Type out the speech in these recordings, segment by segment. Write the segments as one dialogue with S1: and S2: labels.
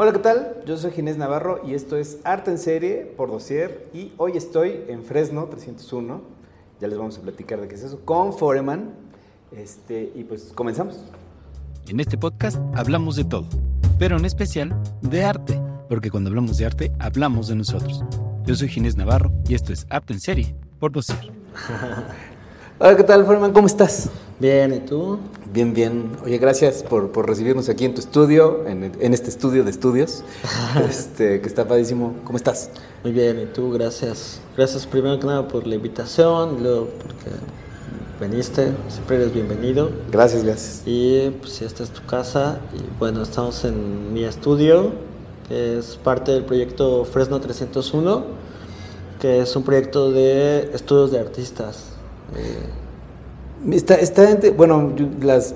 S1: Hola, ¿qué tal? Yo soy Ginés Navarro y esto es Arte en Serie por Dossier y hoy estoy en Fresno 301. Ya les vamos a platicar de qué es eso con Foreman. Este, y pues comenzamos.
S2: En este podcast hablamos de todo, pero en especial de arte, porque cuando hablamos de arte hablamos de nosotros. Yo soy Ginés Navarro y esto es Arte en Serie por Dossier.
S1: Hola, ¿qué tal, Foreman? ¿Cómo estás?
S3: Bien, ¿y tú?
S1: Bien, bien. Oye, gracias por, por recibirnos aquí en tu estudio, en, en este estudio de estudios, este, que está padrísimo. ¿Cómo estás?
S3: Muy bien, ¿y tú? Gracias. Gracias primero que nada por la invitación, luego porque veniste, siempre eres bienvenido.
S1: Gracias, gracias.
S3: Y pues esta es tu casa y bueno, estamos en mi estudio, que es parte del proyecto Fresno 301, que es un proyecto de estudios de artistas. Eh,
S1: Está, bueno, las,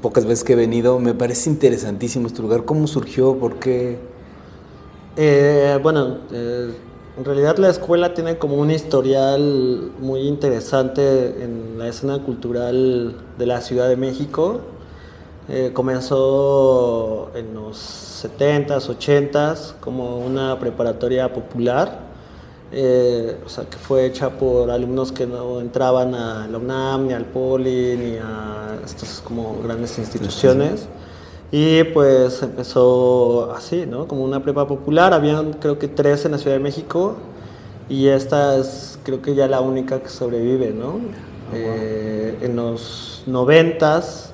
S1: pocas veces que he venido, me parece interesantísimo este lugar. ¿Cómo surgió? ¿Por qué?
S3: Eh, bueno, eh, en realidad la escuela tiene como un historial muy interesante en la escena cultural de la Ciudad de México. Eh, comenzó en los 70s, 80s como una preparatoria popular, eh, o sea, que fue hecha por alumnos que no entraban a la UNAM, ni al Poli, ni a estas como grandes instituciones. Y pues empezó así, ¿no? Como una prepa popular. Habían creo que tres en la Ciudad de México y esta es creo que ya la única que sobrevive, ¿no? Eh, en los noventas,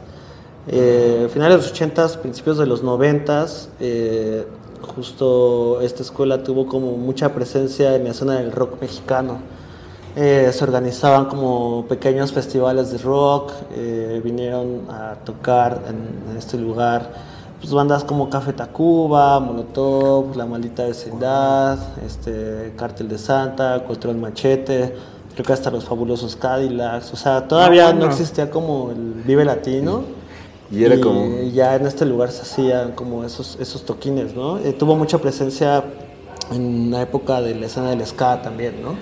S3: eh, finales de los ochentas, principios de los noventas, eh, justo esta escuela tuvo como mucha presencia en la escena del rock mexicano. Eh, se organizaban como pequeños festivales de rock, eh, vinieron a tocar en, en este lugar pues, bandas como Café Tacuba, Molotov, La Maldita Vecindad, este, Cártel de Santa, Control Machete, creo que hasta los fabulosos Cadillacs, o sea, todavía
S1: Ah,
S3: no
S1: bueno.
S3: existía como el Vive Latino.
S1: Y era como-
S3: ya en este lugar se hacían como esos, esos toquines, ¿no? Eh, tuvo mucha presencia en la época de la escena del ska también, ¿no?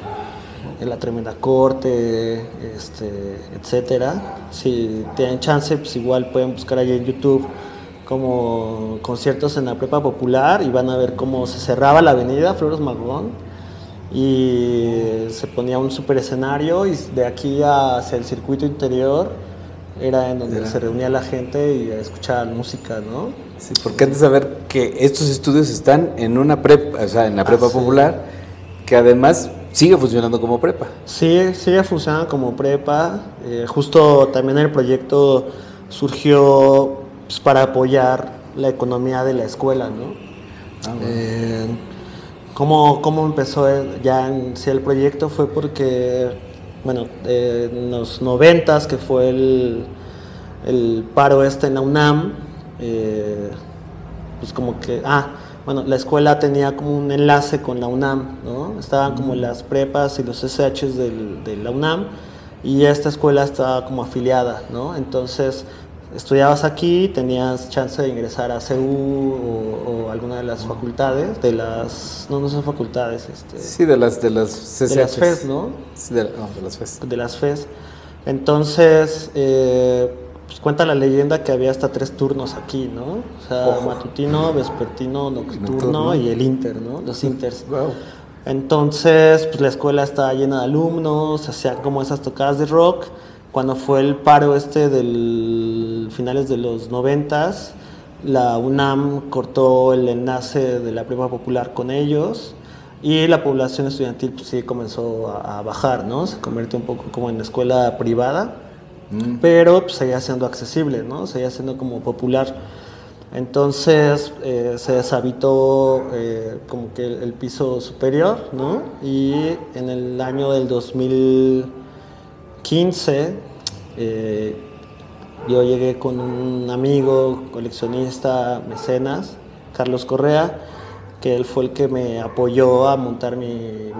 S3: En la Tremenda Corte, este, etcétera. Si tienen chance, pues igual pueden buscar ahí en YouTube como conciertos en la prepa popular y van a ver cómo se cerraba la avenida Flores Magón y se ponía un super escenario y de aquí hacia el circuito interior era en donde
S1: Era.
S3: se reunía la gente y escuchaba música, ¿no?
S1: Sí, porque antes de saber que estos estudios están en una prepa, o sea, en la prepa
S3: Ah, sí.
S1: popular, que además sigue funcionando como prepa.
S3: Sí, sigue funcionando como prepa. Eh, justo también el proyecto surgió pues, para apoyar la economía de la escuela, ¿no?
S1: Ah, bueno.
S3: Eh, ¿cómo, cómo empezó ya en sí el proyecto? Fue porque, bueno, eh, en los noventas, que fue el, el paro este en la UNAM, eh, pues como que, ah, bueno, la escuela tenía como un enlace con la UNAM, ¿no? Estaban como las prepas y los SHs del- de la UNAM y esta escuela estaba como afiliada, ¿no? Entonces, estudiabas aquí, tenías chance de ingresar a CU o, o alguna de las facultades, de las, no, no son facultades, este,
S1: Sí, de las de las
S3: de las
S1: CCHs.
S3: FES, ¿no?
S1: Sí, de, no, de las FES.
S3: de las FES. Entonces, eh, pues cuenta la leyenda que había hasta tres turnos aquí, ¿no? O sea,
S1: Ojo.
S3: matutino, vespertino, nocturno,
S1: Nocturno.
S3: y el inter, ¿no? Los inters.
S1: Wow.
S3: Entonces, pues la escuela estaba llena de alumnos, hacían como esas tocadas de rock. Cuando fue el paro este del finales de los noventas, la UNAM cortó el enlace de la prepa popular con ellos y la población estudiantil pues sí comenzó a, a bajar, ¿no? Se convirtió un poco como en escuela privada,
S1: Mm.
S3: pero pues, seguía siendo accesible, ¿no? Seguía siendo como popular. Entonces eh, se deshabitó eh, como que el, el piso superior, ¿no? Y en el año del 2015 eh, yo llegué con un amigo, coleccionista, mecenas, Carlos Correa, que él fue el que me apoyó a montar mi,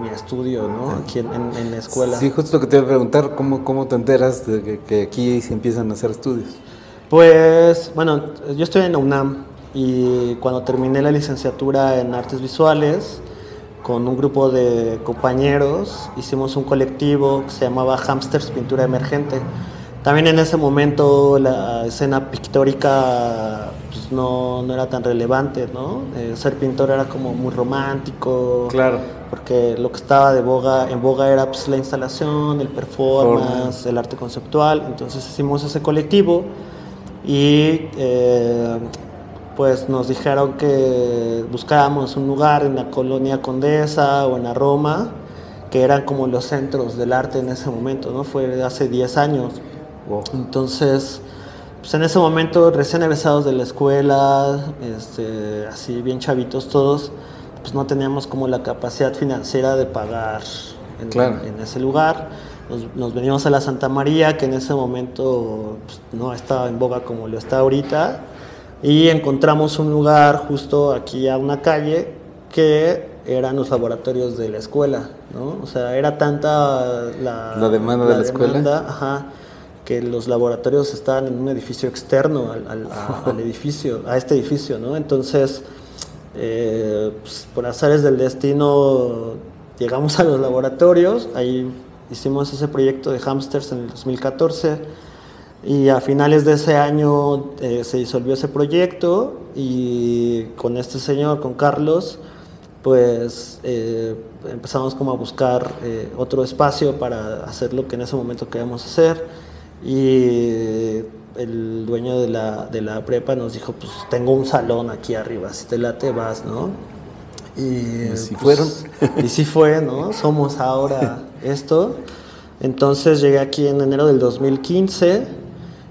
S3: mi estudio, ¿no? Aquí en, en- en la escuela.
S1: Sí, justo lo que te iba a preguntar, ¿cómo, cómo te enteras de que, que aquí se empiezan a hacer estudios?
S3: Pues, bueno, yo estoy en la UNAM y cuando terminé la licenciatura en artes visuales, con un grupo de compañeros, hicimos un colectivo que se llamaba Hamsters Pintura Emergente. También en ese momento la escena pictórica pues no, no era tan relevante, ¿no? Eh, ser pintor era como muy romántico.
S1: Claro.
S3: Porque lo que estaba de boga, en boga era pues, la instalación, el performance, el arte conceptual. Entonces hicimos ese colectivo y eh, pues nos dijeron que buscáramos un lugar en la colonia Condesa o en la Roma, que eran como los centros del arte en ese momento, ¿no? Fue hace 10 años. Entonces, pues en ese momento, recién egresados de la escuela, este, así bien chavitos todos, pues no teníamos como la capacidad financiera de pagar en, ese lugar. Nos, nos, venimos a la Santa María, que en ese momento pues, no estaba en boga como lo está ahorita, y encontramos un lugar justo aquí a una calle que eran los laboratorios de la escuela, ¿no? O sea, era tanta la,
S1: la demanda de la escuela.
S3: Ajá, que los laboratorios estaban en un edificio externo al, edificio, a este edificio, ¿no? Entonces, eh, pues, por azares del destino, llegamos a los laboratorios, ahí hicimos ese proyecto de hamsters en el 2014 y a finales de ese año eh, se disolvió ese proyecto y con este señor, con Carlos, pues eh, empezamos como a buscar otro espacio para hacer lo que en ese momento queríamos hacer y el dueño de la, de la prepa nos dijo, pues tengo un salón aquí arriba, si te late vas, ¿no?
S1: Y, pues, fueron.
S3: Y si fue, ¿no? Somos ahora esto. Entonces llegué aquí en enero del 2015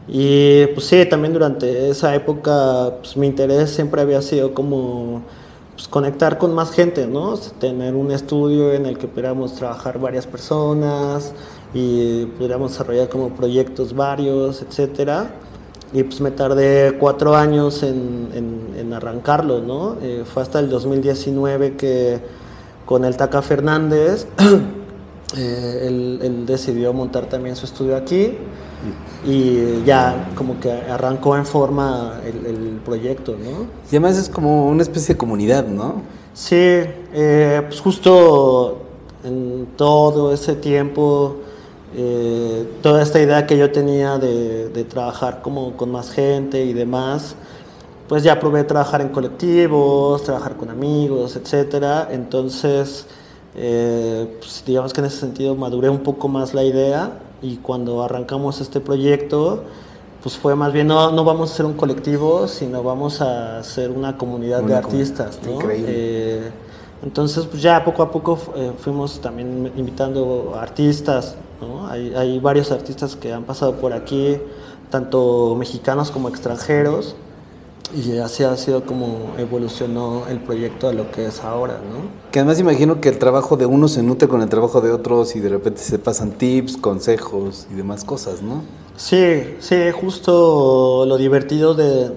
S3: y pues sí, también durante esa época pues, mi interés siempre había sido como pues, conectar con más gente, ¿no? Tener un estudio en el que pudiéramos trabajar varias personas, y pudiéramos desarrollar como proyectos varios, etcétera. Y pues me tardé cuatro años en, en, arrancarlo, ¿no? Eh, fue hasta el 2019 que con el Taca Fernández eh, él, decidió montar también su estudio aquí y ya como que arrancó en forma el, proyecto, ¿no?
S1: Y además es como una especie de comunidad, ¿no?
S3: Sí, eh, pues justo en todo ese tiempo eh, toda esta idea que yo tenía de, trabajar como con más gente y demás, pues ya probé trabajar en colectivos, trabajar con amigos, etcétera. Entonces, eh, pues digamos que en ese sentido maduré un poco más la idea y cuando arrancamos este proyecto, pues fue más bien no, no vamos a ser un colectivo, sino vamos a ser una comunidad de artistas, ¿no? Eh, entonces, pues ya poco a poco fuimos también invitando artistas, hay, varios artistas que han pasado por aquí, tanto mexicanos como extranjeros, y así ha sido como evolucionó el proyecto a lo que es ahora, ¿no?
S1: Que además imagino que el trabajo de uno se nutre con el trabajo de otros y de repente se pasan tips, consejos y demás cosas, ¿no?
S3: Sí, sí, justo lo divertido de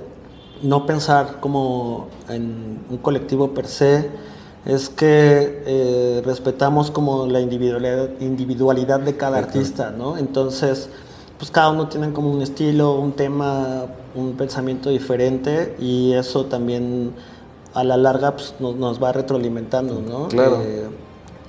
S3: no pensar como en un colectivo per se, es que eh, respetamos como la individualidad, individualidad de cada artista, ¿no? Entonces, pues cada uno tiene como un estilo, un tema, un pensamiento diferente y eso también a la larga pues, nos, va retroalimentando, ¿no?
S1: Claro.
S3: Eh,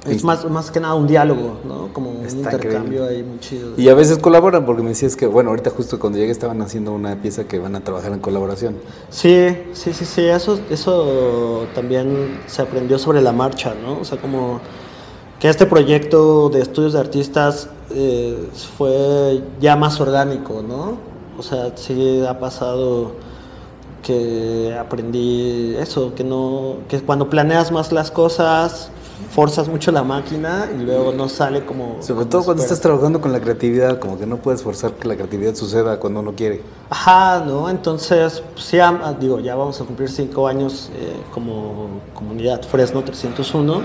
S3: es más, más que nada un diálogo, ¿no? Como un intercambio ahí muy chido.
S1: Y a veces colaboran, porque me decías que, bueno, ahorita justo cuando llegué estaban haciendo una pieza que van a trabajar en colaboración.
S3: Sí, sí, sí, sí, eso, eso también se aprendió sobre la marcha, ¿no? O sea, como que este proyecto de estudios de artistas eh, fue ya más orgánico, ¿no? O sea, sí ha pasado que aprendí eso, que no, que cuando planeas más las cosas, forzas mucho la máquina y luego no sale como...
S1: Sobre todo cuando estás trabajando con la creatividad, como que no puedes forzar que la creatividad suceda cuando uno quiere.
S3: Ajá, ¿no? Entonces, pues, sí, digo, ya vamos a cumplir cinco años eh, como comunidad Fresno 301.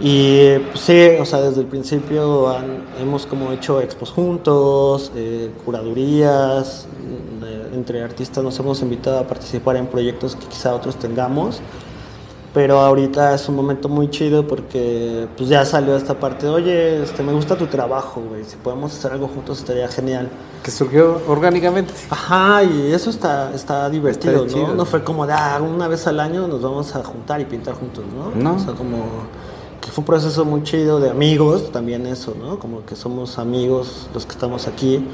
S3: Y pues, sí, o sea, desde el principio hemos como hecho expos juntos, eh, curadurías, mm, entre artistas nos hemos invitado a participar en proyectos que quizá otros tengamos. Pero ahorita es un momento muy chido porque pues ya salió esta parte de, oye, este, me gusta tu trabajo, güey, si podemos hacer algo juntos estaría genial.
S1: Que surgió orgánicamente.
S3: Ajá, y eso está, está divertido, ¿no? No fue como de, ah, una vez al año nos vamos a juntar y pintar juntos, ¿no?
S1: No.
S3: O sea, como que fue un proceso muy chido de amigos, también eso, ¿no? Como que somos amigos los que estamos aquí,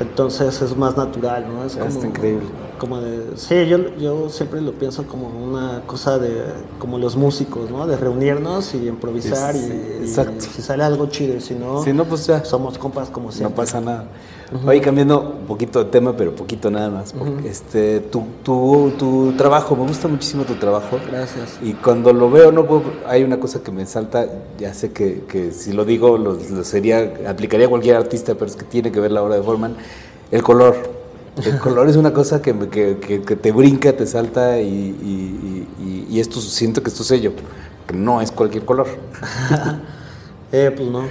S3: entonces es más natural, ¿no? Es
S1: como, está increíble
S3: como de, sí, yo, yo siempre lo pienso como una cosa de, como los músicos, ¿no? De reunirnos y improvisar y, si sale algo chido, si no,
S1: Si no, pues ya.
S3: somos compas como siempre.
S1: No pasa nada. Oye, cambiando un poquito de tema, pero poquito nada más. porque, este, tu, tu, tu trabajo, me gusta muchísimo tu trabajo.
S3: Gracias.
S1: Y cuando lo veo, no puedo- hay una cosa que me salta, ya sé que, que si lo digo, lo, lo sería, aplicaría a cualquier artista, pero es que tiene que ver la obra de Forman, el color. El color es una cosa que, que, que- te brinca, te salta y, esto siento que es tu sello, que no es cualquier color.
S3: Eh, pues no.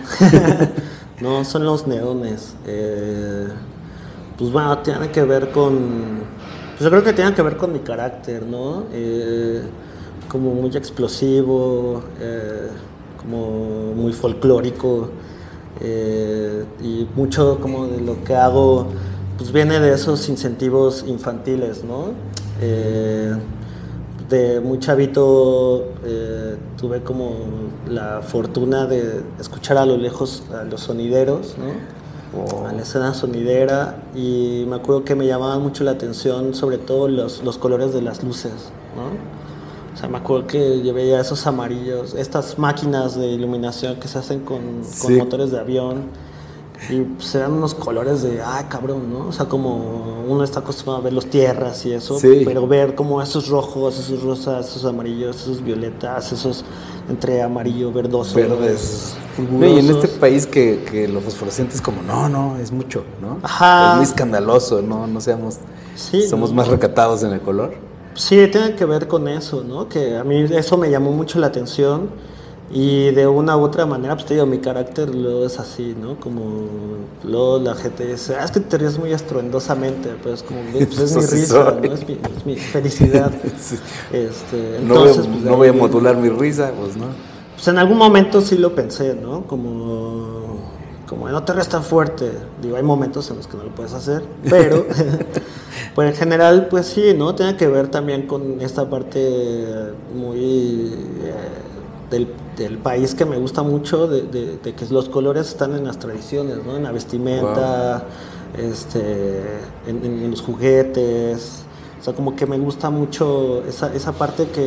S3: no, son los neones. Eh, pues bueno, tiene que ver con. Pues yo creo que tiene que ver con mi carácter, ¿no? Eh, como muy explosivo, eh, como muy folclórico. eh, y mucho como de lo que hago, pues viene de esos incentivos infantiles, ¿no? Eh, de muy chavito eh, tuve como la fortuna de escuchar a lo lejos a los sonideros, ¿no? A la escena sonidera y me acuerdo que me llamaban mucho la atención sobre todo los, los colores de las luces, ¿no? O sea, me acuerdo que yo veía esos amarillos, estas máquinas de iluminación que se hacen con, con
S1: Sí.
S3: motores de avión y pues eran unos colores de, ay cabrón, ¿no? O sea, como uno está acostumbrado a ver los tierras y eso,
S1: Sí.
S3: pero ver como esos rojos, esos rosas, esos amarillos, esos violetas, esos entre amarillo, verdoso,
S1: verdes. No, y en este país que, que lo fosforescente es como, no, no, es mucho, ¿no?
S3: Ajá.
S1: Es muy escandaloso, no, no seamos,
S3: Sí,
S1: somos
S3: ¿no?
S1: más recatados en el color.
S3: Sí, tiene que ver con eso, ¿no? Que a mí eso me llamó mucho la atención y de una u otra manera, pues te digo, mi carácter luego es así, ¿no? Como luego la gente dice, ah, es que te ríes muy estruendosamente, pero es como, pues es mi risa. ¿no? Es mi, es mi felicidad.
S1: Sí.
S3: Este,
S1: No, voy, a-
S3: entonces, pues,
S1: no voy a
S3: ahí-
S1: modular mi risa, pues no.
S3: Pues en algún momento sí lo pensé, ¿no? Como, como no te tan fuerte. Digo, hay momentos en los que no lo puedes hacer, pero, pues en general, pues sí, ¿no? Tiene que ver también con esta parte muy eh, del, del país que me gusta mucho, de, de- de que los colores están en las tradiciones, ¿no? En la vestimenta, este, en, en- en los juguetes. O sea, como que me gusta mucho esa, esa parte que,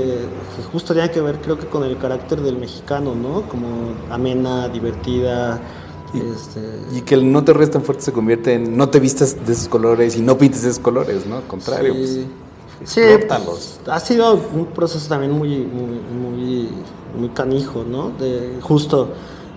S3: que justo tiene que ver, creo que con el carácter del mexicano, ¿no? Como amena, divertida. este,
S1: Y que el no te rías tan fuerte se convierte en no te vistas de esos colores y no pintes de esos colores, ¿no? Al contrario,
S3: sí.
S1: pues.
S3: Sí, pues, ha sido un proceso también muy, muy, muy, muy canijo, ¿no? De justo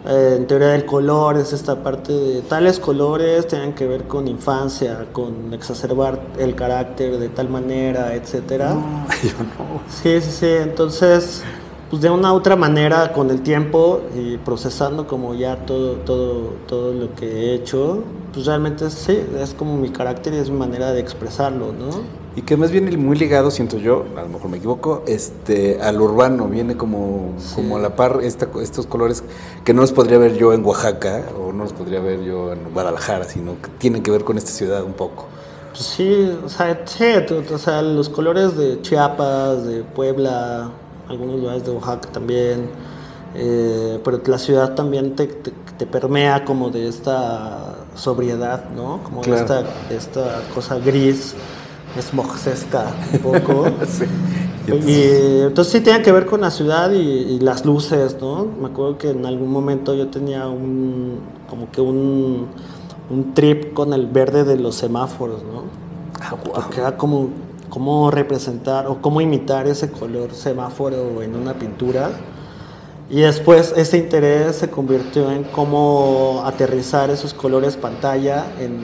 S3: eh, en teoría del color es esta parte de tales colores tienen que ver con infancia, con exacerbar el carácter de tal manera, etcétera.
S1: No, yo no.
S3: Sí, sí, sí. Entonces, pues de una u otra manera, con el tiempo y procesando como ya todo, todo, todo lo que he hecho, pues realmente sí, es como mi carácter y es mi manera de expresarlo, ¿no?
S1: Y que más viene muy ligado, siento yo, a lo mejor me equivoco, este, al urbano, viene como,
S3: Sí.
S1: como a la par esta- estos colores que no los podría ver yo en Oaxaca o no los podría ver yo en Guadalajara, sino que tienen que ver con esta ciudad un poco.
S3: Pues sí, o sea, sí, o sea, los colores de Chiapas, de Puebla, algunos lugares de Oaxaca también, eh, pero la ciudad también te, te- te permea como de esta sobriedad, ¿no? Como de esta, de esta cosa gris, esmojsesca un poco.
S1: Sí. Y entonces-
S3: sí tiene que ver con la ciudad y, y las luces, ¿no? Me acuerdo que en algún momento yo tenía un, como que un, un trip con el verde de los semáforos, ¿no?
S1: Ah, guau.
S3: Porque era como cómo representar o cómo imitar ese color semáforo en una pintura. Y después ese interés se convirtió en cómo aterrizar esos colores pantalla en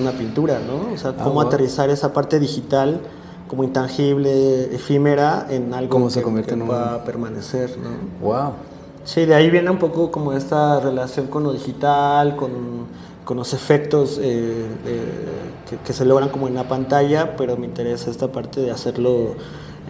S3: una pintura, ¿no? O sea,
S1: Ah,
S3: cómo
S1: wow.
S3: aterrizar esa parte digital como intangible, efímera, en algo
S1: Cómo se
S3: que,
S1: convierte
S3: que
S1: en un-
S3: pueda permanecer, ¿no?
S1: Wow.
S3: Sí, de ahí viene un poco como esta relación con lo digital, con, con los efectos eh, eh, que, que se logran como en la pantalla, pero me interesa esta parte de hacerlo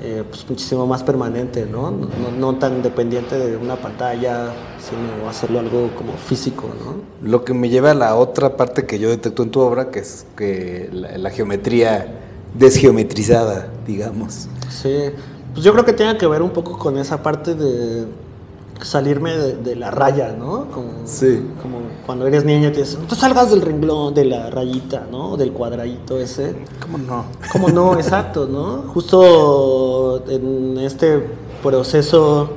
S3: eh, pues muchísimo más permanente, ¿no? No, tan dependiente de una pantalla, sino hacerlo algo como físico, ¿no?
S1: Lo que me lleva a la otra parte que yo detecto en tu obra, que es que la, la geometría desgeometrizada, digamos.
S3: Sí, pues yo creo que tiene que ver un poco con esa parte de salirme de, la raya, ¿no? Como,
S1: sí.
S3: Como cuando eres niño te dicen, te salgas del renglón, de la rayita, ¿no? Del cuadradito ese.
S1: ¿Cómo no?
S3: ¿Cómo no? Exacto, ¿no? Justo en este proceso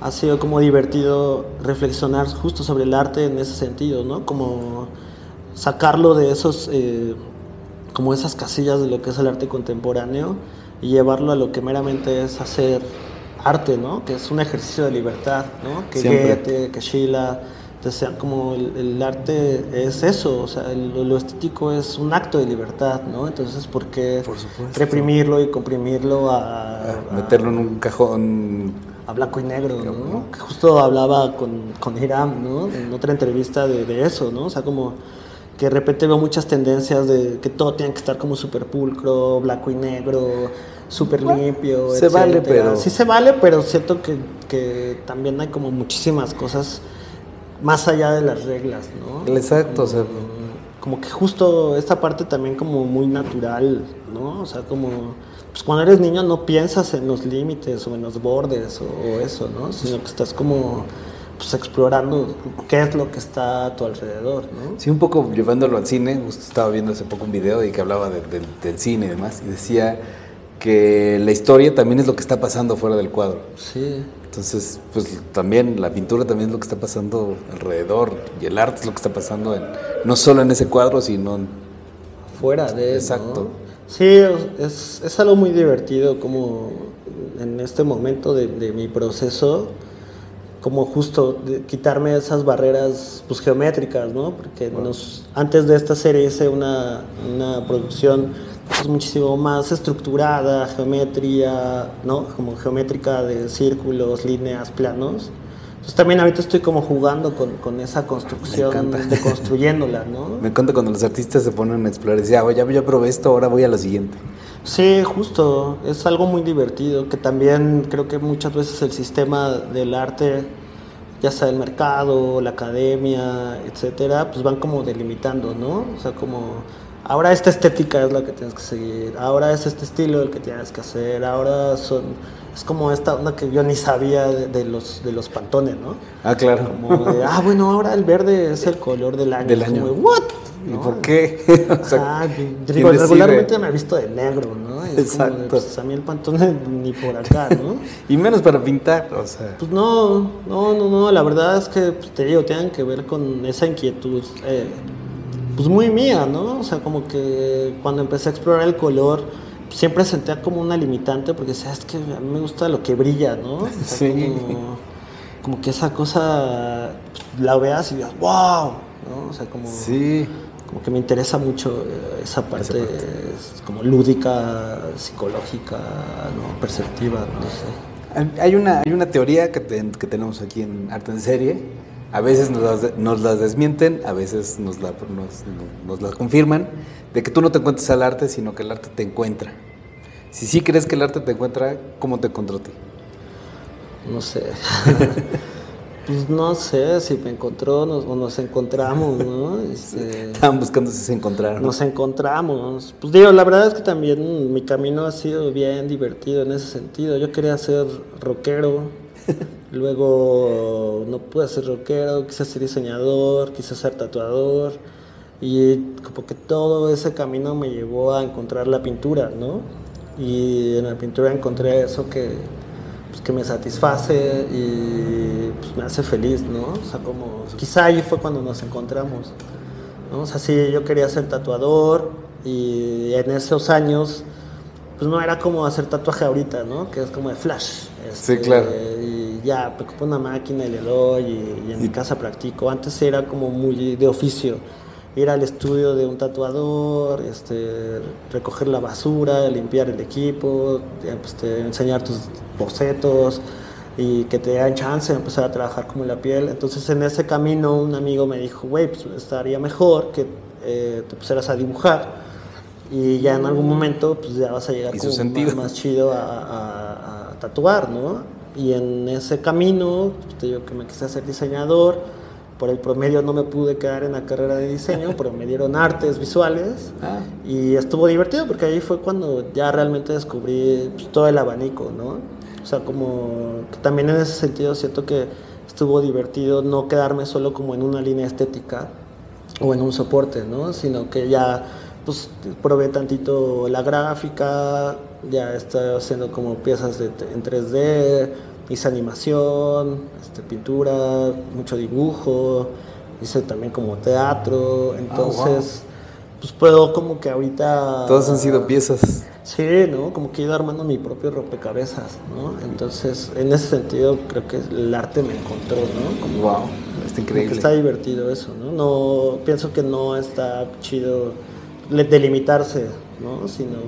S3: ha sido como divertido reflexionar justo sobre el arte en ese sentido, ¿no? Como sacarlo de esos, eh, como esas casillas de lo que es el arte contemporáneo y llevarlo a lo que meramente es hacer arte, ¿no? Que es un ejercicio de libertad, ¿no? Que Goethe, que Sheila, sea, como el, arte es eso, o sea, lo estético es un acto de libertad, ¿no? Entonces, ¿por qué reprimirlo y comprimirlo a,
S1: a, meterlo en un cajón
S3: a blanco y negro, ¿no? Que justo hablaba con, con Hiram, ¿no? En otra entrevista de, de, eso, ¿no? O sea, como que de repente veo muchas tendencias de que todo tiene que estar como súper pulcro, blanco y negro, súper limpio.
S1: Se vale, pero...
S3: Sí se vale, pero siento que, que, también hay como muchísimas cosas más allá de las reglas, ¿no?
S1: Exacto, o sea...
S3: Como que justo esta parte también como muy natural, ¿no? O sea, como pues cuando eres niño no piensas en los límites o en los bordes o, eso, ¿no? Sino que estás como pues, explorando qué es lo que está a tu alrededor, ¿no?
S1: Sí, un poco llevándolo al cine, justo estaba viendo hace poco un video y que hablaba del cine y demás, y decía que la historia también es lo que está pasando fuera del cuadro.
S3: Sí.
S1: Entonces, pues también la pintura también es lo que está pasando alrededor y el arte es lo que está pasando en, no solo en ese cuadro, sino
S3: fuera de
S1: Exacto.
S3: Sí, es, es, algo muy divertido como en este momento de, de mi proceso, como justo quitarme esas barreras pues, geométricas, ¿no? Porque nos, antes de esta serie hice una, una producción pues, muchísimo más estructurada, geometría, ¿no? Como geométrica de círculos, líneas, planos. Entonces también ahorita estoy como jugando con, con esa construcción, de construyéndola, ¿no?
S1: Me encanta cuando los artistas se ponen a explorar y dicen, ah, ya, ya probé esto, ahora voy a la siguiente.
S3: Sí, justo, es algo muy divertido, que también creo que muchas veces el sistema del arte, ya sea el mercado, la academia, etcétera, pues van como delimitando, ¿no? O sea, como ahora esta estética es la que tienes que seguir, ahora es este estilo el que tienes que hacer, ahora son es como esta onda que yo ni sabía de, los, de los pantones, ¿no?
S1: Ah, claro.
S3: Como de, ah, bueno, ahora el verde es el color del año.
S1: Del año.
S3: ¿what?
S1: ¿Y por qué?
S3: o sea, digo, regularmente me he visto de negro, ¿no?
S1: Exacto.
S3: pues, a mí el pantone ni por acá, ¿no?
S1: y menos para pintar, o sea.
S3: Pues no, no, no, no, la verdad es que, pues, te digo, tienen que ver con esa inquietud, eh, pues muy mía, ¿no? O sea, como que cuando empecé a explorar el color siempre sentía como una limitante porque sabes que a mí me gusta lo que brilla, ¿no?
S1: sí.
S3: Como, que esa cosa pues, la veas y digas, wow, ¿no? O sea, como,
S1: sí.
S3: como que me interesa mucho eh, esa parte, como lúdica, psicológica, ¿no? perceptiva, no sé.
S1: Hay una, hay una teoría que, que tenemos aquí en Arte en Serie. A veces nos las, nos desmienten, a veces nos la, nos, nos la confirman de que tú no te encuentres al arte, sino que el arte te encuentra. Si sí crees que el arte te encuentra, ¿cómo te encontró a ti?
S3: No sé. pues no sé si me encontró o nos encontramos, ¿no?
S1: Este, Estaban buscando si se encontraron.
S3: Nos encontramos. Pues digo, la verdad es que también mi camino ha sido bien divertido en ese sentido. Yo quería ser rockero, luego no pude ser rockero, quise ser diseñador, quise ser tatuador y como que todo ese camino me llevó a encontrar la pintura, ¿no? Y en la pintura encontré eso que, pues, que me satisface y pues, me hace feliz, ¿no? O sea, como quizá ahí fue cuando nos encontramos, ¿no? O sea, sí, yo quería ser tatuador y en esos años pues no era como hacer tatuaje ahorita, ¿no? Que es como de flash.
S1: sí, claro.
S3: Este, y ya, me compré una máquina y le doy y, y en mi casa practico. Antes era como muy de oficio ir al estudio de un tatuador, este, recoger la basura, limpiar el equipo, este, enseñar tus bocetos y que te den chance de empezar a trabajar como la piel. Entonces en ese camino un amigo me dijo, güey, pues estaría mejor que eh, te pusieras a dibujar y ya en algún momento pues ya vas a llegar como más, chido a, a, tatuar, ¿no? Y en ese camino, pues, te digo que me quise hacer diseñador, por el promedio no me pude quedar en la carrera de diseño, pero me dieron artes visuales ah. y estuvo divertido porque ahí fue cuando ya realmente descubrí pues, todo el abanico, ¿no? O sea, como que también en ese sentido siento que estuvo divertido no quedarme solo como en una línea estética o en un soporte, ¿no? Sino que ya pues probé tantito la gráfica, ya estoy haciendo como piezas de, en 3D, hice animación, este, pintura, mucho dibujo, hice también como teatro, entonces pues puedo como que ahorita...
S1: Todas han sido piezas.
S3: Sí, ¿no? Como que he ido armando mi propio rompecabezas, ¿no? Entonces, en ese sentido, creo que el arte me encontró, ¿no?
S1: Como, wow, está increíble.
S3: está divertido eso, ¿no? No, pienso que no está chido delimitarse, ¿no? Sino...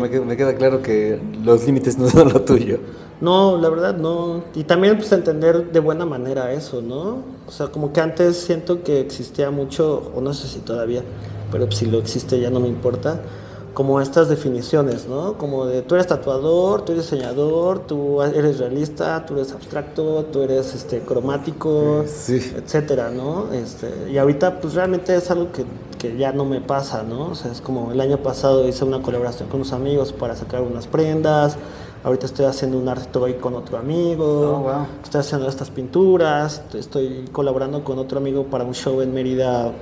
S1: Me, queda, claro que los límites no son lo tuyo.
S3: No, la verdad no. Y también pues entender de buena manera eso, ¿no? O sea, como que antes siento que existía mucho, o no sé si todavía, pero si lo existe ya no me importa, como estas definiciones, ¿no? Como de tú eres tatuador, tú eres diseñador, tú eres realista, tú eres abstracto, tú eres este cromático, etcétera, ¿no? Este, y ahorita pues realmente es algo que, que, ya no me pasa, ¿no? O sea, es como el año pasado hice una colaboración con unos amigos para sacar unas prendas, ahorita estoy haciendo un art toy con otro amigo, oh, estoy haciendo estas pinturas, estoy colaborando con otro amigo para un show en Mérida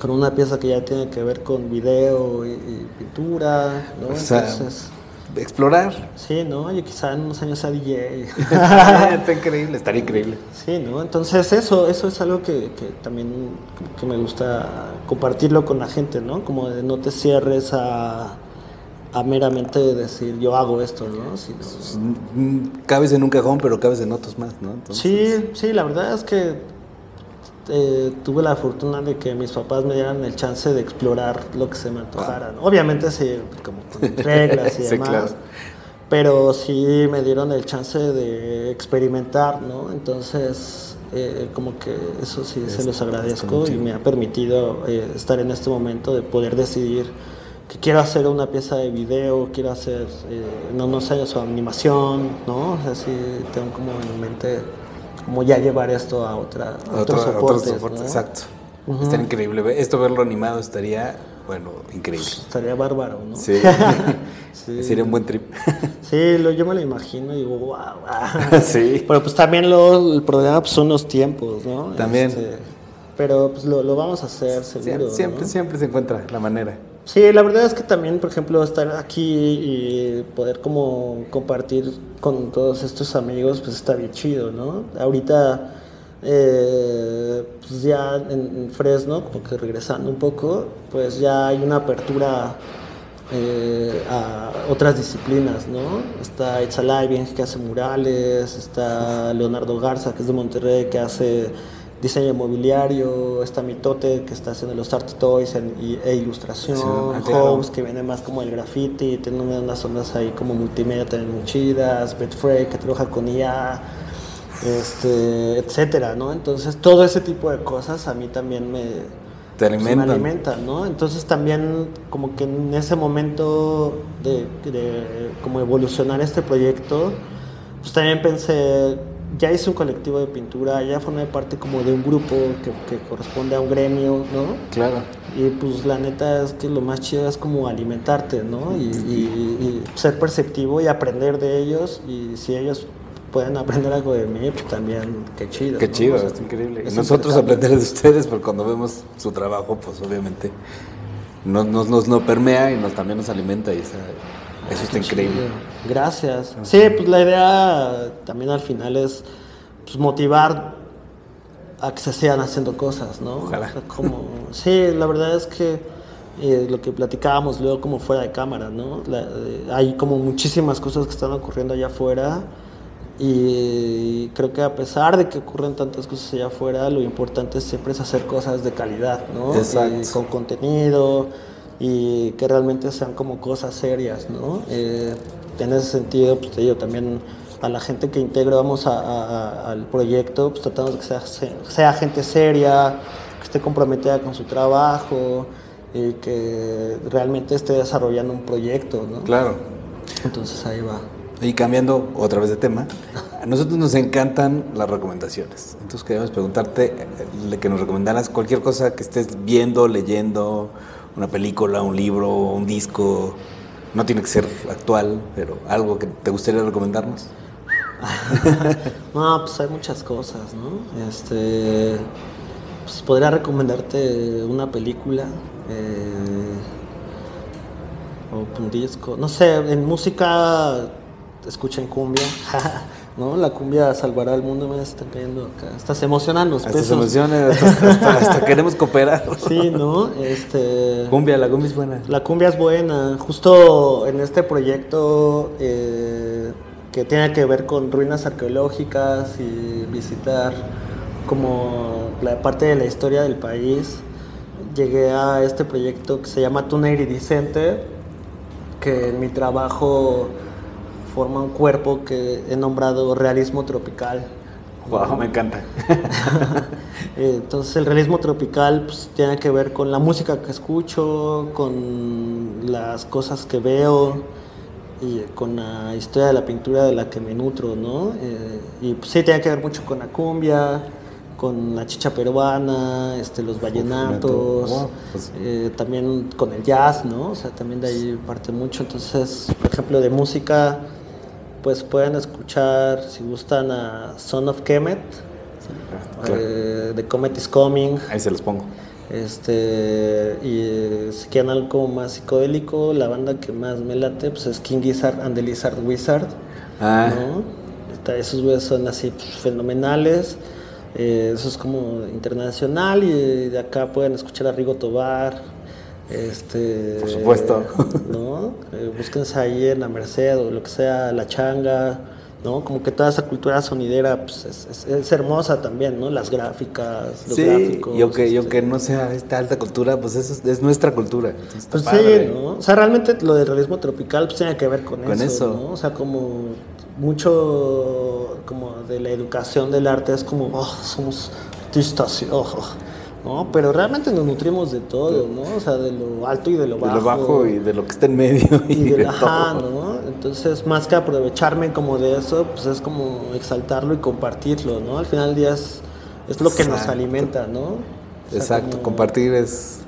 S3: con una pieza que ya tiene que ver con video y, pintura, ¿no?
S1: O sea, Entonces, explorar.
S3: Sí, ¿no? Y quizá en unos años sea DJ.
S1: Está increíble, estaría increíble.
S3: Sí, ¿no? Entonces eso, eso es algo que, que, también que me gusta compartirlo con la gente, ¿no? Como de no te cierres a, a meramente decir yo hago esto, ¿no? Sino,
S1: mm, cabes en un cajón, pero cabes en otros más, ¿no?
S3: Sí, sí, la verdad es que eh, tuve la fortuna de que mis papás me dieran el chance de explorar lo que se me antojara. Obviamente sí, como con reglas y demás. Pero sí me dieron el chance de experimentar, ¿no? Entonces, eh, como que eso sí se los agradezco y me ha permitido eh, estar en este momento de poder decidir que quiero hacer una pieza de video, quiero hacer en unos años su animación, ¿no? O sea, sí tengo como en mente como ya llevar esto a, otra, otro, soporte.
S1: Exacto. Estaría increíble. Esto verlo animado estaría, bueno, increíble.
S3: Estaría bárbaro, ¿no?
S1: Sí. Sería un buen trip.
S3: sí, lo, yo me lo imagino y digo, wow. sí. Pero pues también lo, el problema pues, son los tiempos, ¿no?
S1: También. Este,
S3: pero pues lo, lo, vamos a hacer seguro.
S1: Siempre, siempre se encuentra la manera.
S3: Sí, la verdad es que también, por ejemplo, estar aquí y poder como compartir con todos estos amigos, pues está bien chido, ¿no? Ahorita, eh, pues ya en, Fresno, como que regresando un poco, pues ya hay una apertura eh, a otras disciplinas, ¿no? Está It's Alive, que hace murales, está Leonardo Garza, que es de Monterrey, que hace diseño mobiliario, está Mitote que está haciendo los art toys e ilustración, sí, que viene más como el graffiti, tiene unas ondas ahí como multimedia también muy chidas, Betfrey que trabaja con IA, este, etcétera, ¿no? Entonces todo ese tipo de cosas a mí también me,
S1: Te
S3: alimentan. ¿no? Entonces también como que en ese momento de, de como evolucionar este proyecto, pues también pensé ya hice un colectivo de pintura, ya formé parte como de un grupo que, corresponde a un gremio, ¿no?
S1: Claro.
S3: Y pues la neta es que lo más chido es como alimentarte, ¿no? Y, ser perceptivo y aprender de ellos. Y si ellos pueden aprender algo de mí, pues también qué chido.
S1: Qué chido, es increíble. y nosotros aprender de ustedes, porque cuando vemos su trabajo, pues obviamente nos, nos, nos, permea y nos también nos alimenta y está eso está increíble.
S3: Gracias. Sí, pues la idea también al final es pues, motivar a que se sigan haciendo cosas, ¿no?
S1: Ojalá.
S3: como, sí, la verdad es que eh, lo que platicábamos luego como fuera de cámara, ¿no? Eh, hay como muchísimas cosas que están ocurriendo allá afuera y creo que a pesar de que ocurren tantas cosas allá afuera, lo importante siempre es hacer cosas de calidad, ¿no?
S1: Exacto.
S3: con contenido y que realmente sean como cosas serias, ¿no? Eh, en ese sentido, pues te digo, también a la gente que integramos al proyecto, pues tratamos de que sea, sea, gente seria, que esté comprometida con su trabajo y que realmente esté desarrollando un proyecto, ¿no?
S1: Claro.
S3: Entonces ahí va.
S1: Y cambiando otra vez de tema, a nosotros nos encantan las recomendaciones. Entonces queremos preguntarte eh, que nos recomendaras cualquier cosa que estés viendo, leyendo, una película, un libro, un disco, no tiene que ser actual, pero algo que te gustaría recomendarnos.
S3: no, pues hay muchas cosas, ¿no? Este, pues podría recomendarte una película. Eh, o un disco. No sé, en música escuchen cumbia. ¿no? La cumbia salvará al mundo, me están cayendo acá. Hasta se emocionan los
S1: hasta se emocionan, hasta, queremos cooperar.
S3: Sí, ¿no? Este...
S1: Cumbia, la cumbia es buena.
S3: La cumbia es buena. Justo en este proyecto eh, que tiene que ver con ruinas arqueológicas y visitar como la parte de la historia del país, llegué a este proyecto que se llama Tuna Iridicente, que en mi trabajo forma un cuerpo que he nombrado realismo tropical.
S1: Wow, me encanta.
S3: Entonces el realismo tropical pues, tiene que ver con la música que escucho, con las cosas que veo y con la historia de la pintura de la que me nutro, ¿no? Eh, y pues, sí tiene que ver mucho con la cumbia, con la chicha peruana, este, los vallenatos, pues eh, también con el jazz, ¿no? O sea, también de ahí parte mucho. Entonces, por ejemplo, de música pues pueden escuchar, si gustan, a Son of Kemet, ah, eh, The Comet is Coming.
S1: Ahí se los pongo.
S3: Este, y eh, si quieren algo más psicodélico, la banda que más me late pues, es King Gizzard and the Lizard Wizard. Ah. Esos güeyes son así pues, fenomenales. Eh, eso es como internacional y de acá pueden escuchar a Rigo Tobar, este,
S1: Por supuesto.
S3: ¿no? Eh, búsquense ahí en la Merced o lo que sea, la changa, ¿no? Como que toda esa cultura sonidera pues, es, hermosa también, ¿no? Las gráficas, los
S1: sí, Y aunque, y aunque no sea esta alta cultura, pues es, es nuestra cultura.
S3: Pues sí, ¿no? O sea, realmente lo del realismo tropical pues tiene que ver con, con eso, ¿no? O sea, como mucho como de la educación del arte es como, oh, somos artistas, oh, oh ¿no? Pero realmente nos nutrimos de todo, ¿no? O sea, de lo alto y de lo bajo.
S1: De lo bajo y de lo que está en medio.
S3: Y, de, de ajá, ¿no? Entonces, más que aprovecharme como de eso, pues es como exaltarlo y compartirlo, ¿no? Al final del día es, lo que nos alimenta, ¿no?
S1: Exacto, compartir es...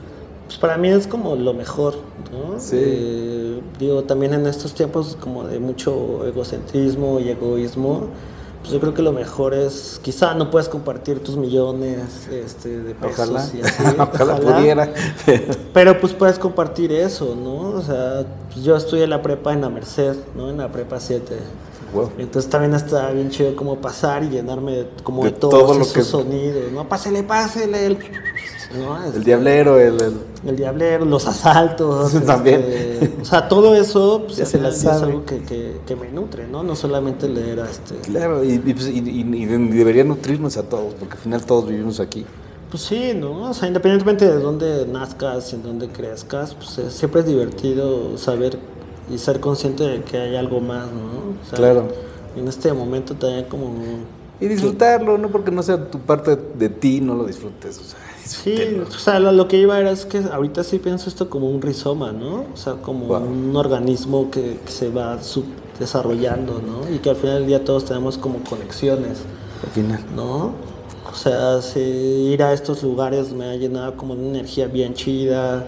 S3: Pues para mí es como lo mejor, ¿no? Sí. Eh, digo, también en estos tiempos como de mucho egocentrismo y egoísmo, pues yo creo que lo mejor es, quizá no puedes compartir tus millones este, de pesos
S1: ojalá, y así, ojalá, pudiera.
S3: Pero pues puedes compartir eso, ¿no? O sea, pues yo estudié la prepa en la Merced, ¿no? En la prepa 7. Entonces también está bien chido como pasar y llenarme como de, todos todo esos sonidos, ¿no? Pásele, pásele. El,
S1: el diablero, el,
S3: el, diablero, los asaltos.
S1: también.
S3: Este, o sea, todo eso pues, es, es, algo que, que, me nutre, ¿no? No solamente leer a este.
S1: Claro, y, y, pues, debería nutrirnos a todos, porque al final todos vivimos aquí.
S3: Pues sí, ¿no? O sea, independientemente de dónde nazcas, en dónde crezcas, pues siempre es divertido saber y ser consciente de que hay algo más, ¿no?
S1: claro.
S3: En este momento también como...
S1: Y disfrutarlo, no porque no sea tu parte de ti, no lo disfrutes, o sea,
S3: Sí, o sea, lo, que iba era es que ahorita sí pienso esto como un rizoma, ¿no? O sea, como un organismo que, se va desarrollando, ¿no? Y que al final del día todos tenemos como conexiones.
S1: Al final.
S3: ¿No? O sea, ir a estos lugares me ha llenado como de una energía bien chida,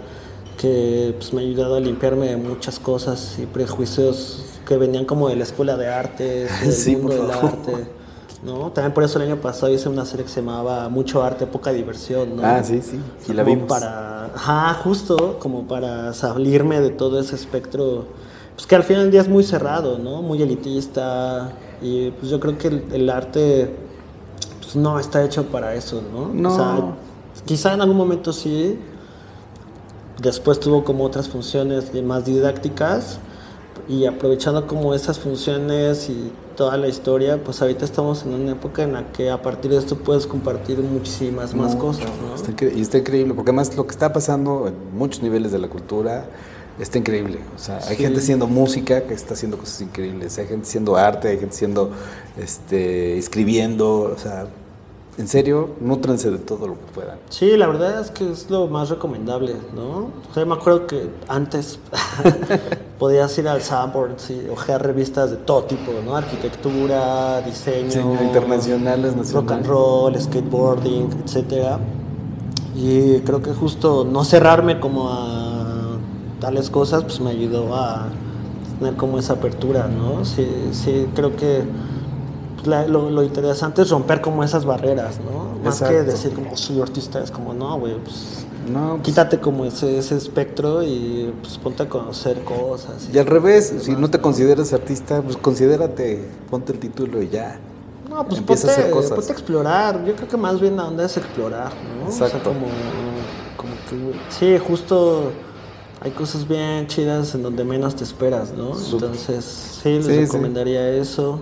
S3: que pues, me ha ayudado a limpiarme de muchas cosas y prejuicios que venían como de la escuela de arte, del mundo del arte. ¿No? También por eso el año pasado hice una serie que se llamaba Mucho Arte, Poca Diversión, ¿no?
S1: Ah, sí, sí, sí la vimos.
S3: Para, ajá, justo, como para salirme de todo ese espectro, pues que al final del día es muy cerrado, ¿no? Muy elitista, y pues yo creo que el, arte, pues no está hecho para eso, ¿no?
S1: No. O sea,
S3: quizá en algún momento sí, Después tuvo como otras funciones más didácticas y aprovechando como esas funciones y toda la historia, pues ahorita estamos en una época en la que a partir de esto puedes compartir muchísimas más cosas.
S1: ¿no? y está increíble, porque además lo que está pasando en muchos niveles de la cultura está increíble. O sea, hay gente haciendo música que está haciendo cosas increíbles, hay gente haciendo arte, hay gente haciendo, este, escribiendo, o sea, en serio, nútranse de todo lo que puedan.
S3: Sí, la verdad es que es lo más recomendable, ¿no? O sea, me acuerdo que antes podías ir al Sanborns y ojear revistas de todo tipo, ¿no? Arquitectura, diseño,
S1: internacionales, nacionales.
S3: rock and roll, skateboarding, etcétera. Y creo que justo no cerrarme como a tales cosas, pues me ayudó a tener como esa apertura, ¿no? Sí, sí, creo que la- lo, lo interesante es romper como esas barreras, ¿no? Más que
S1: Exacto.
S3: decir como "Oh, soy artista, es como no, güey, pues
S1: No, pues,
S3: quítate como ese, ese espectro y pues ponte a conocer cosas.
S1: Y al revés, si no te consideras artista, pues considérate, ponte el título y ya.
S3: No, pues
S1: Empieza a
S3: ponte,
S1: hacer cosas.
S3: ponte a explorar. Yo creo que más bien la onda es explorar, ¿no? O sea,
S1: Exacto.
S3: como, como que, sí, justo hay cosas bien chidas en donde menos te esperas, ¿no? Entonces, sí, les
S1: Sí, sí.
S3: recomendaría eso.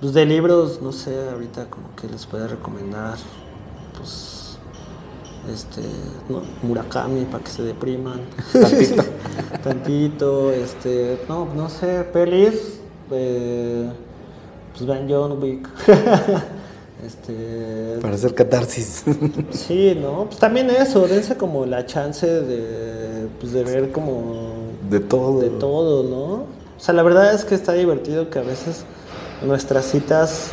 S3: Pues de libros, no sé, ahorita como que les puedo recomendar, pues, este, no, Murakami para que se depriman.
S1: Tantito.
S3: Tantito, este, no, no sé, pelis, eh, pues vean John Wick. este,
S1: Para hacer catarsis.
S3: sí, ¿no? Pues también eso, dense como la chance de, pues de ver como
S1: De todo.
S3: de todo, ¿no? O sea, la verdad es que está divertido que a veces nuestras citas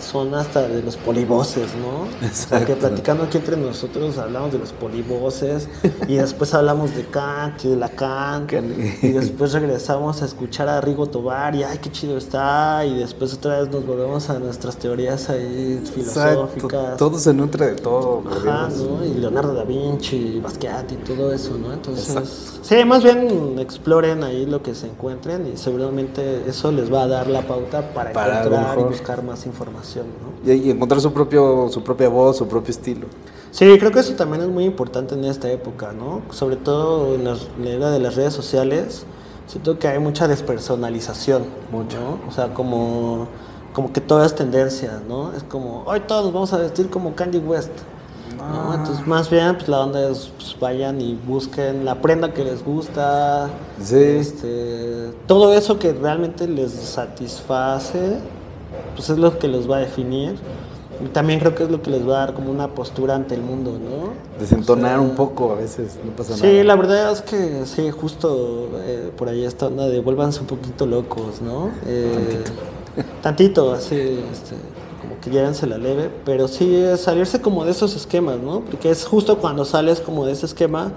S3: son hasta de los polivoces, ¿no? O sea, que
S1: Exacto.
S3: platicando aquí entre nosotros hablamos de los polivoces y después hablamos de Kant y de Lacan
S1: Can-
S3: y después regresamos a escuchar a Rigo Tobar y ay, qué chido está y después otra vez nos volvemos a nuestras teorías ahí
S1: Exacto.
S3: filosóficas.
S1: Todo se nutre de todo.
S3: Ajá. ¿no? Y Leonardo da Vinci, y Basquiat y todo eso, ¿no? Entonces,
S1: Exacto.
S3: sí, más bien exploren ahí lo que se encuentren y seguramente eso les va a dar la pauta para,
S1: Para
S3: encontrar y buscar más información, ¿no?
S1: Y, y encontrar su propio, su propia voz, su propio estilo.
S3: Sí, creo que eso también es muy importante en esta época, ¿no? Sobre todo en las- en la era de las redes sociales, siento que hay mucha despersonalización,
S1: Mucho.
S3: ¿no? O sea, como, como que todo es tendencia, ¿no? Es como, hoy todos nos vamos a vestir como Kanye West. ¿No? Entonces, más bien, pues la onda es, pues, vayan y busquen la prenda que les gusta,
S1: Sí.
S3: este, todo eso que realmente les satisface, pues es lo que los va a definir. Y también creo que es lo que les va a dar como una postura ante el mundo, ¿no?
S1: Desentonar
S3: O sea,
S1: un poco a veces, no pasa
S3: Sí,
S1: nada.
S3: la verdad es que sí, justo eh, por ahí esta onda de vuélvanse un poquito locos, ¿no? Eh, tantito. así, este, como que llévense la leve, pero sí es salirse como de esos esquemas, ¿no? Porque es justo cuando sales como de ese esquema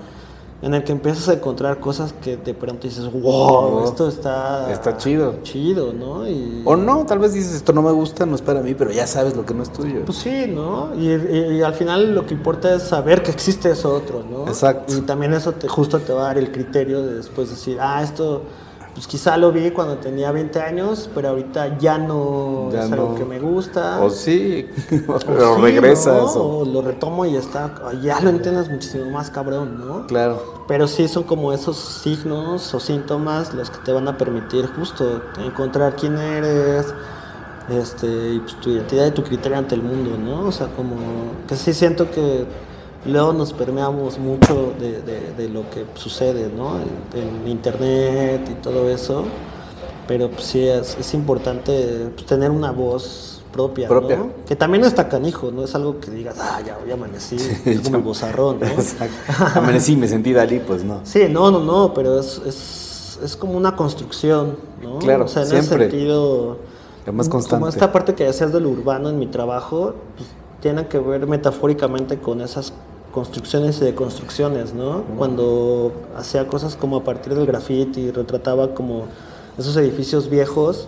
S3: en el que empiezas a encontrar cosas que de pronto dices, wow,
S1: Wow,
S3: esto está...
S1: está chido".
S3: Chido, ¿no? Y,
S1: O no, tal vez dices, esto no me gusta, no es para mí, pero ya sabes lo que no es tuyo.
S3: Pues sí, ¿no? Y, y- y al final lo que importa es saber que existe eso otro, ¿no?
S1: Exacto.
S3: Y también eso te, justo te va a dar el criterio de después decir, ah, esto, pues quizá lo vi cuando tenía 20 años, pero ahorita ya no
S1: Ya
S3: es algo que me gusta.
S1: O sí,
S3: O
S1: pero
S3: sí,
S1: regresas.
S3: ¿no?
S1: o-
S3: O lo retomo y está, ya lo entiendes muchísimo más cabrón, ¿no?
S1: Claro.
S3: Pero sí son como esos signos o síntomas los que te van a permitir justo encontrar quién eres, este, y pues tu identidad y tu criterio ante el mundo, ¿no? O sea, como que sí siento que luego nos permeamos mucho de, de- de lo que sucede, ¿no? En, en internet y todo eso. Pero pues sí es, es importante pues, tener una voz propia,
S1: Propia.
S3: ¿no? Que también está canijo, no es algo que digas, ah, ya hoy amanecí, es como
S1: yo-
S3: bozarrón, ¿no?
S1: Exacto. Amanecí, me sentí Dalí, pues no.
S3: Sí, no, no, no, pero es, es, es como una construcción, ¿no?
S1: Claro,
S3: o sea, en
S1: siempre.
S3: ese sentido.
S1: Lo más
S3: Como
S1: constante.
S3: esta parte que decías de lo urbano en mi trabajo, pues, tiene que ver metafóricamente con esas construcciones y deconstrucciones, ¿no? Cuando hacía cosas como a partir del graffiti, retrataba como esos edificios viejos,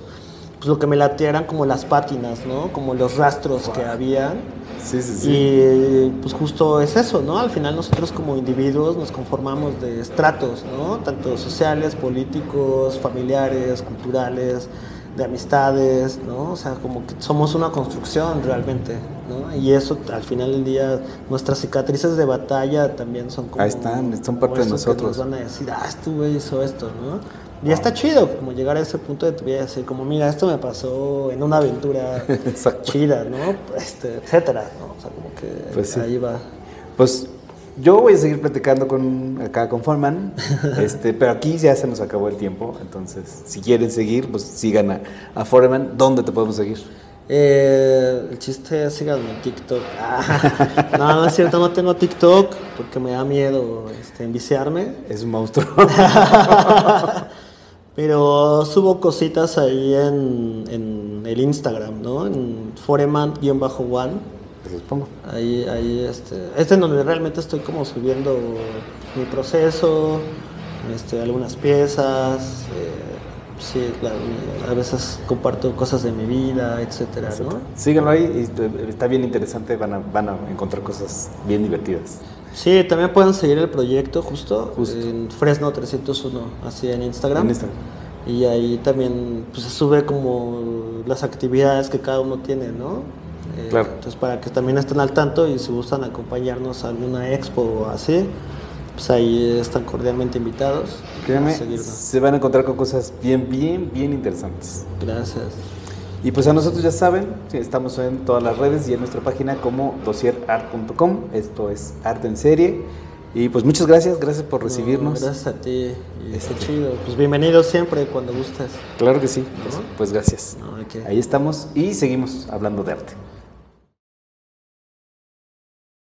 S3: pues lo que me latía eran como las pátinas, ¿no? Como los rastros que habían.
S1: Sí, sí, sí.
S3: Y pues justo es eso, ¿no? Al final nosotros como individuos nos conformamos de estratos, ¿no? Tanto sociales, políticos, familiares, culturales, de amistades, ¿no? O sea, como que somos una construcción realmente, ¿no? Y eso al final del día, nuestras cicatrices de batalla también son como...
S1: Ahí están, son parte de
S3: eso que
S1: nosotros.
S3: Nos van a decir, ah, este güey hizo esto, ¿no? Y está chido como llegar a ese punto de tu vida y decir, como, mira, esto me pasó en una aventura chida, ¿no? Este, etcétera, ¿no? O sea, como que
S1: Pues sí.
S3: ahí va.
S1: Pues yo voy a seguir platicando con acá con Foreman, este, pero aquí ya se nos acabó el tiempo, entonces si quieren seguir, pues sigan a, a Foreman. ¿Dónde te podemos seguir?
S3: Eh, el chiste es síganme en TikTok. Ah, no, no es cierto, no tengo TikTok porque me da miedo este, enviciarme.
S1: Es un monstruo.
S3: Pero subo cositas ahí en, en el Instagram, ¿no? En foreman-one.
S1: Pues los pongo.
S3: Ahí, ahí, este, es en donde realmente estoy como subiendo mi proceso, este, algunas piezas, eh, Sí, a veces comparto cosas de mi vida, etcétera, ¿no?
S1: Síganlo ahí, y está bien interesante, van a, van a encontrar cosas bien divertidas.
S3: Sí, también pueden seguir el proyecto justo, en Fresno 301, así en Instagram.
S1: En Instagram.
S3: Y ahí también pues, se sube como las actividades que cada uno tiene, ¿no? Eh,
S1: Claro.
S3: Entonces, para que también estén al tanto y si gustan acompañarnos a alguna expo o así, pues ahí están cordialmente invitados.
S1: Créanme, se van a encontrar con cosas bien, bien, bien interesantes.
S3: Gracias.
S1: Y pues a nosotros ya saben, estamos en todas las redes y en nuestra página como dosierart.com. Esto es arte en serie. Y pues muchas gracias, gracias por recibirnos.
S3: No, gracias a ti.
S1: Este.
S3: está chido. Pues bienvenido siempre cuando gustes.
S1: Claro que sí, pues,
S3: ¿No?
S1: pues gracias.
S3: No,
S1: Ahí estamos y seguimos hablando de arte.